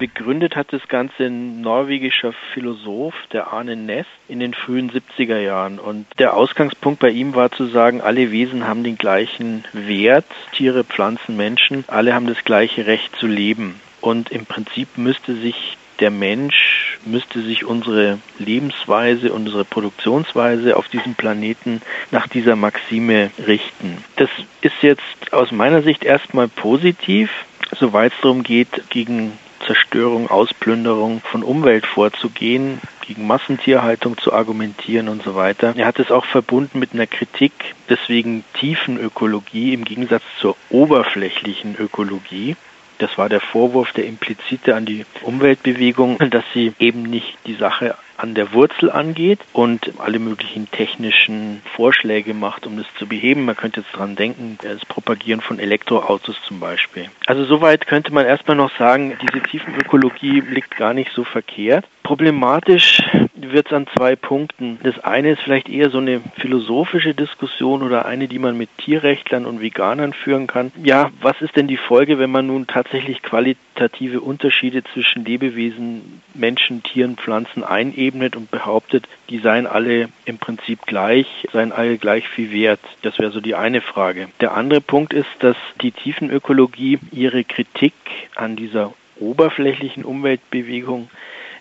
Begründet hat das Ganze ein norwegischer Philosoph, der Arne Ness, in den frühen 70er Jahren. Und der Ausgangspunkt bei ihm war zu sagen, alle Wesen haben den gleichen Wert, Tiere, Pflanzen, Menschen, alle haben das gleiche Recht zu leben. Und im Prinzip müsste sich der Mensch müsste sich unsere Lebensweise, unsere Produktionsweise auf diesem Planeten nach dieser Maxime richten. Das ist jetzt aus meiner Sicht erstmal positiv, soweit es darum geht, gegen Zerstörung, Ausplünderung von Umwelt vorzugehen, gegen Massentierhaltung zu argumentieren und so weiter. Er hat es auch verbunden mit einer Kritik, deswegen Tiefenökologie im Gegensatz zur oberflächlichen Ökologie. Das war der Vorwurf der implizite an die Umweltbewegung, dass sie eben nicht die Sache an der Wurzel angeht und alle möglichen technischen Vorschläge macht, um das zu beheben. Man könnte jetzt dran denken, das Propagieren von Elektroautos zum Beispiel. Also soweit könnte man erstmal noch sagen, diese Tiefenökologie liegt gar nicht so verkehrt. Problematisch wird es an zwei Punkten. Das eine ist vielleicht eher so eine philosophische Diskussion oder eine, die man mit Tierrechtlern und Veganern führen kann. Ja, was ist denn die Folge, wenn man nun tatsächlich qualitative Unterschiede zwischen Lebewesen, Menschen, Tieren, Pflanzen einebnet und behauptet, die seien alle im Prinzip gleich, seien alle gleich viel wert? Das wäre so die eine Frage. Der andere Punkt ist, dass die Tiefenökologie ihre Kritik an dieser oberflächlichen Umweltbewegung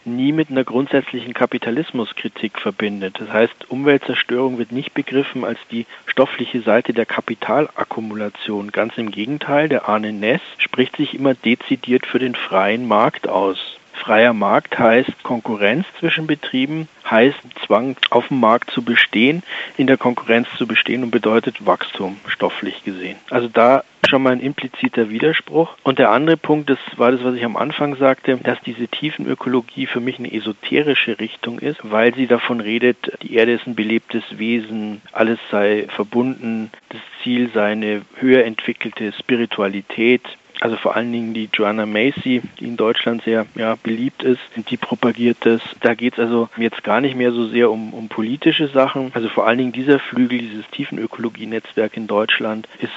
nie mit einer grundsätzlichen Kapitalismuskritik verbindet. Das heißt, Umweltzerstörung wird nicht begriffen als die stoffliche Seite der Kapitalakkumulation. Ganz im Gegenteil, der Arne Ness spricht sich immer dezidiert für den freien Markt aus. Freier Markt heißt Konkurrenz zwischen Betrieben, heißt Zwang auf dem Markt zu bestehen, in der Konkurrenz zu bestehen und bedeutet Wachstum, stofflich gesehen. Also da schon mal ein impliziter Widerspruch. Und der andere Punkt, das war das, was ich am Anfang sagte, dass diese Tiefenökologie für mich eine esoterische Richtung ist, weil sie davon redet, die Erde ist ein belebtes Wesen, alles sei verbunden, das Ziel sei eine höher entwickelte Spiritualität, also vor allen Dingen die Joanna Macy, die in Deutschland sehr ja, beliebt ist, die propagiert das. Da geht es also jetzt gar nicht mehr so sehr um, um politische Sachen. Also vor allen Dingen dieser Flügel, dieses Tiefenökologie-Netzwerk in Deutschland, ist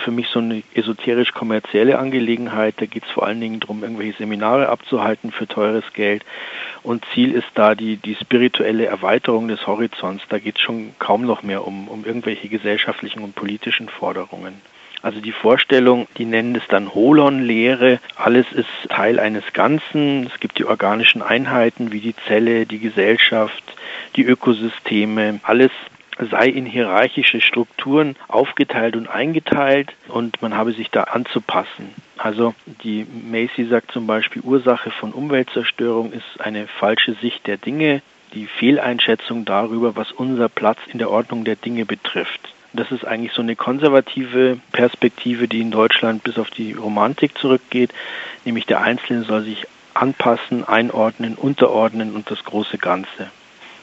für mich so eine esoterisch-kommerzielle Angelegenheit. Da geht es vor allen Dingen darum, irgendwelche Seminare abzuhalten für teures Geld. Und Ziel ist da die, die spirituelle Erweiterung des Horizonts. Da geht es schon kaum noch mehr um, um irgendwelche gesellschaftlichen und politischen Forderungen. Also die Vorstellung, die nennen es dann Holon-Lehre, alles ist Teil eines Ganzen. Es gibt die organischen Einheiten wie die Zelle, die Gesellschaft, die Ökosysteme, alles sei in hierarchische Strukturen aufgeteilt und eingeteilt und man habe sich da anzupassen. Also die Macy sagt zum Beispiel, Ursache von Umweltzerstörung ist eine falsche Sicht der Dinge, die Fehleinschätzung darüber, was unser Platz in der Ordnung der Dinge betrifft. Das ist eigentlich so eine konservative Perspektive, die in Deutschland bis auf die Romantik zurückgeht, nämlich der Einzelne soll sich anpassen, einordnen, unterordnen und das große Ganze.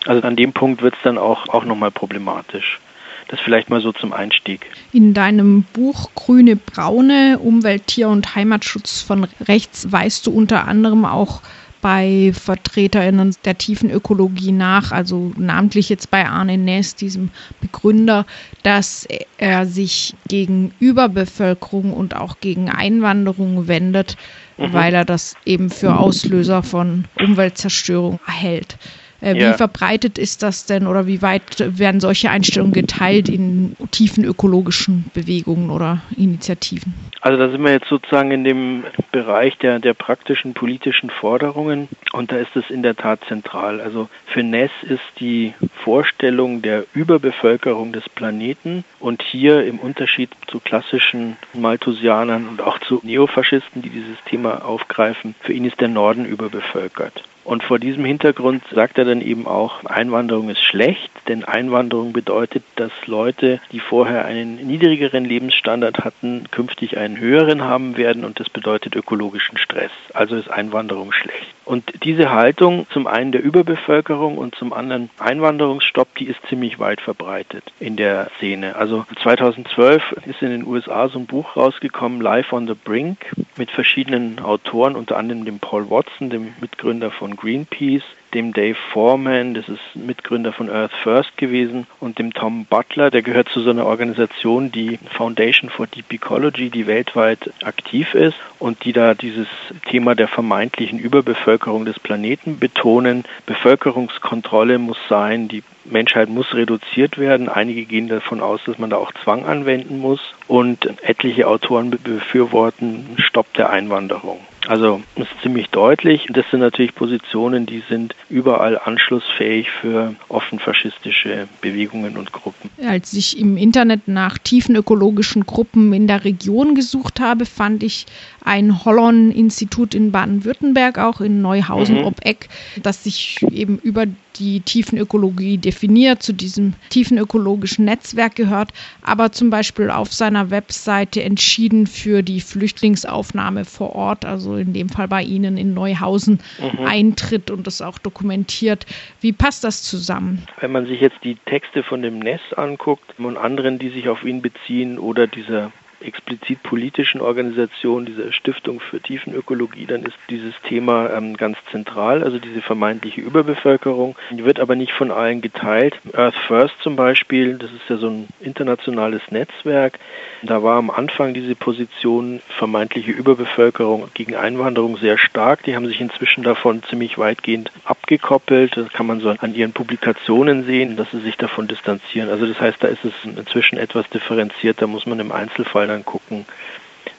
Also an dem Punkt wird es dann auch, auch nochmal problematisch. Das vielleicht mal so zum Einstieg. In deinem Buch Grüne Braune, Umwelt, Tier und Heimatschutz von rechts weist du unter anderem auch bei VertreterInnen der tiefen Ökologie nach, also namentlich jetzt bei Arne Ness, diesem Begründer, dass er sich gegen Überbevölkerung und auch gegen Einwanderung wendet, mhm. weil er das eben für Auslöser von Umweltzerstörung hält. Äh, ja. Wie verbreitet ist das denn oder wie weit werden solche Einstellungen geteilt in tiefen ökologischen Bewegungen oder Initiativen? Also da sind wir jetzt sozusagen in dem Bereich der, der praktischen politischen Forderungen und da ist es in der Tat zentral. Also für Ness ist die Vorstellung der Überbevölkerung des Planeten und hier im Unterschied zu klassischen Malthusianern und auch zu Neofaschisten, die dieses Thema aufgreifen, für ihn ist der Norden überbevölkert. Und vor diesem Hintergrund sagt er dann eben auch, Einwanderung ist schlecht, denn Einwanderung bedeutet, dass Leute, die vorher einen niedrigeren Lebensstandard hatten, künftig einen höheren haben werden und das bedeutet ökologischen Stress. Also ist Einwanderung schlecht. Und diese Haltung, zum einen der Überbevölkerung und zum anderen Einwanderungsstopp, die ist ziemlich weit verbreitet in der Szene. Also 2012 ist in den USA so ein Buch rausgekommen, Life on the Brink, mit verschiedenen Autoren, unter anderem dem Paul Watson, dem Mitgründer von Greenpeace, dem Dave Foreman, das ist Mitgründer von Earth First gewesen, und dem Tom Butler, der gehört zu so einer Organisation, die Foundation for Deep Ecology, die weltweit aktiv ist und die da dieses Thema der vermeintlichen Überbevölkerung des Planeten betonen. Bevölkerungskontrolle muss sein, die Menschheit muss reduziert werden. Einige gehen davon aus, dass man da auch Zwang anwenden muss. Und etliche Autoren befürworten Stopp der Einwanderung. Also ist ziemlich deutlich. Das sind natürlich Positionen, die sind überall anschlussfähig für offen faschistische Bewegungen und Gruppen. Als ich im Internet nach tiefen ökologischen Gruppen in der Region gesucht habe, fand ich ein Hollon-Institut in Baden-Württemberg, auch in Neuhausen mhm. ob Eck, das sich eben über die Tiefenökologie definiert, zu diesem tiefenökologischen Netzwerk gehört, aber zum Beispiel auf seiner Webseite entschieden für die Flüchtlingsaufnahme vor Ort, also in dem Fall bei Ihnen in Neuhausen, mhm. eintritt und das auch dokumentiert. Wie passt das zusammen? Wenn man sich jetzt die Texte von dem Ness anguckt und anderen, die sich auf ihn beziehen oder dieser explizit politischen Organisation, dieser Stiftung für Tiefenökologie, dann ist dieses Thema ähm, ganz zentral, also diese vermeintliche Überbevölkerung. Die wird aber nicht von allen geteilt. Earth First zum Beispiel, das ist ja so ein internationales Netzwerk. Da war am Anfang diese Position vermeintliche Überbevölkerung gegen Einwanderung sehr stark. Die haben sich inzwischen davon ziemlich weitgehend abgekoppelt. Das kann man so an ihren Publikationen sehen, dass sie sich davon distanzieren. Also das heißt, da ist es inzwischen etwas differenziert. Da muss man im Einzelfall dann gucken,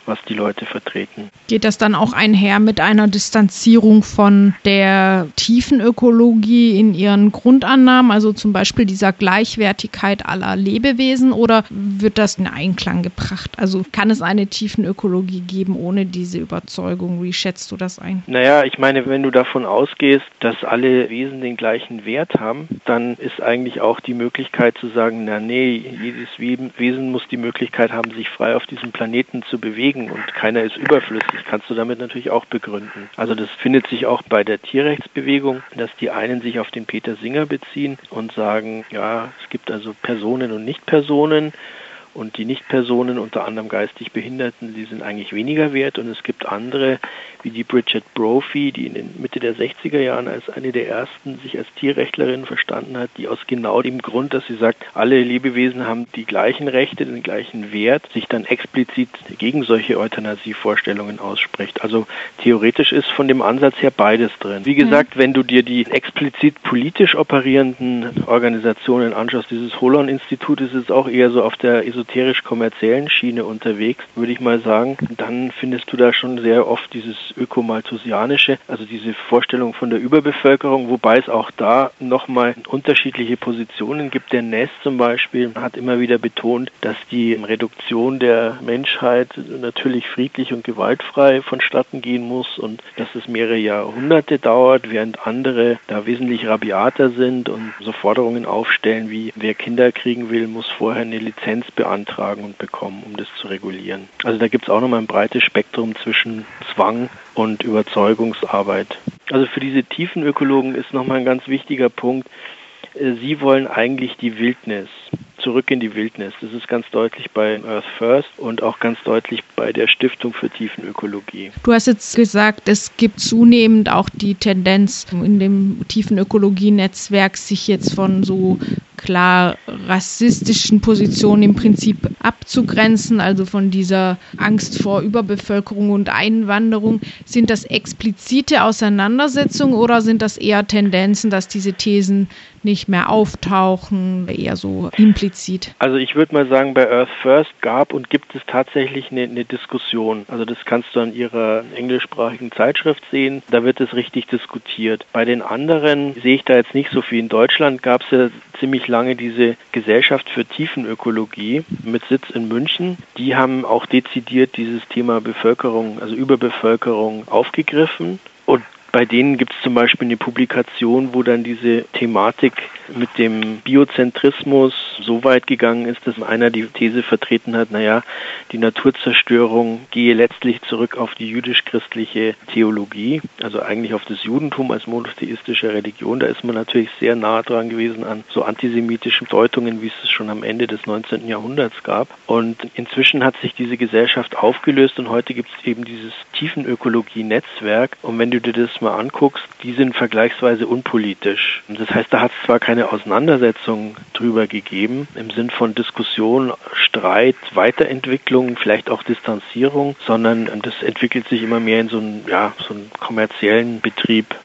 was die Leute vertreten. Geht das dann auch einher mit einer Distanzierung von der tiefen Ökologie in ihren Grundannahmen, also zum Beispiel dieser Gleichwertigkeit aller Lebewesen, oder wird das in Einklang gebracht? Also kann es eine tiefen Ökologie geben ohne diese Überzeugung? Wie schätzt du das ein? Naja, ich meine, wenn du davon ausgehst, dass alle Wesen den gleichen Wert haben, dann ist eigentlich auch die Möglichkeit zu sagen, na nee, jedes Wesen muss die Möglichkeit haben, sich frei auf diesem Planeten zu bewegen überlegen und keiner ist überflüssig, kannst du damit natürlich auch begründen. Also das findet sich auch bei der Tierrechtsbewegung, dass die einen sich auf den Peter Singer beziehen und sagen, ja, es gibt also Personen und Nichtpersonen und die Nichtpersonen, unter anderem geistig Behinderten, die sind eigentlich weniger wert und es gibt andere, wie die Bridget Brophy, die in den Mitte der 60er Jahren als eine der ersten sich als Tierrechtlerin verstanden hat, die aus genau dem Grund, dass sie sagt, alle Lebewesen haben die gleichen Rechte, den gleichen Wert, sich dann explizit gegen solche Euthanasievorstellungen ausspricht. Also theoretisch ist von dem Ansatz her beides drin. Wie gesagt, mhm. wenn du dir die explizit politisch operierenden Organisationen anschaust, dieses Holon-Institut ist jetzt auch eher so auf der esoterisch-kommerziellen Schiene unterwegs, würde ich mal sagen, dann findest du da schon sehr oft dieses ökomalthusianische, also diese Vorstellung von der Überbevölkerung, wobei es auch da nochmal unterschiedliche Positionen gibt. Der Ness zum Beispiel hat immer wieder betont, dass die Reduktion der Menschheit natürlich friedlich und gewaltfrei vonstatten gehen muss und dass es mehrere Jahrhunderte dauert, während andere da wesentlich rabiater sind und so Forderungen aufstellen wie wer Kinder kriegen will, muss vorher eine Lizenz beantragen und bekommen, um das zu regulieren. Also da gibt es auch nochmal ein breites Spektrum zwischen Zwang und Überzeugungsarbeit. Also für diese tiefen Ökologen ist nochmal ein ganz wichtiger Punkt, äh, sie wollen eigentlich die Wildnis zurück in die Wildnis. Das ist ganz deutlich bei Earth First und auch ganz deutlich bei der Stiftung für Tiefenökologie. Du hast jetzt gesagt, es gibt zunehmend auch die Tendenz in dem Tiefenökologie-Netzwerk, sich jetzt von so klar rassistischen Positionen im Prinzip abzugrenzen, also von dieser Angst vor Überbevölkerung und Einwanderung. Sind das explizite Auseinandersetzungen oder sind das eher Tendenzen, dass diese Thesen nicht mehr auftauchen, eher so implizit? Also ich würde mal sagen, bei Earth First gab und gibt es tatsächlich eine, eine Diskussion. Also das kannst du an ihrer englischsprachigen Zeitschrift sehen. Da wird es richtig diskutiert. Bei den anderen sehe ich da jetzt nicht so viel. In Deutschland gab es ja ziemlich lange diese Gesellschaft für Tiefenökologie mit Sitz in München. Die haben auch dezidiert dieses Thema Bevölkerung, also Überbevölkerung aufgegriffen. Und bei denen gibt es zum Beispiel eine Publikation, wo dann diese Thematik mit dem Biozentrismus so weit gegangen ist, dass einer die These vertreten hat, naja, die Naturzerstörung gehe letztlich zurück auf die jüdisch-christliche Theologie, also eigentlich auf das Judentum als monotheistische Religion. Da ist man natürlich sehr nah dran gewesen an so antisemitischen Deutungen, wie es es schon am Ende des 19. Jahrhunderts gab. Und inzwischen hat sich diese Gesellschaft aufgelöst und heute gibt es eben dieses Tiefenökologie-Netzwerk. Und wenn du dir das mal mal anguckst, die sind vergleichsweise unpolitisch. Das heißt, da hat es zwar keine Auseinandersetzung drüber gegeben, im Sinn von Diskussion, Streit, Weiterentwicklung, vielleicht auch Distanzierung, sondern das entwickelt sich immer mehr in so einen, ja, so einen kommerziellen Betrieb.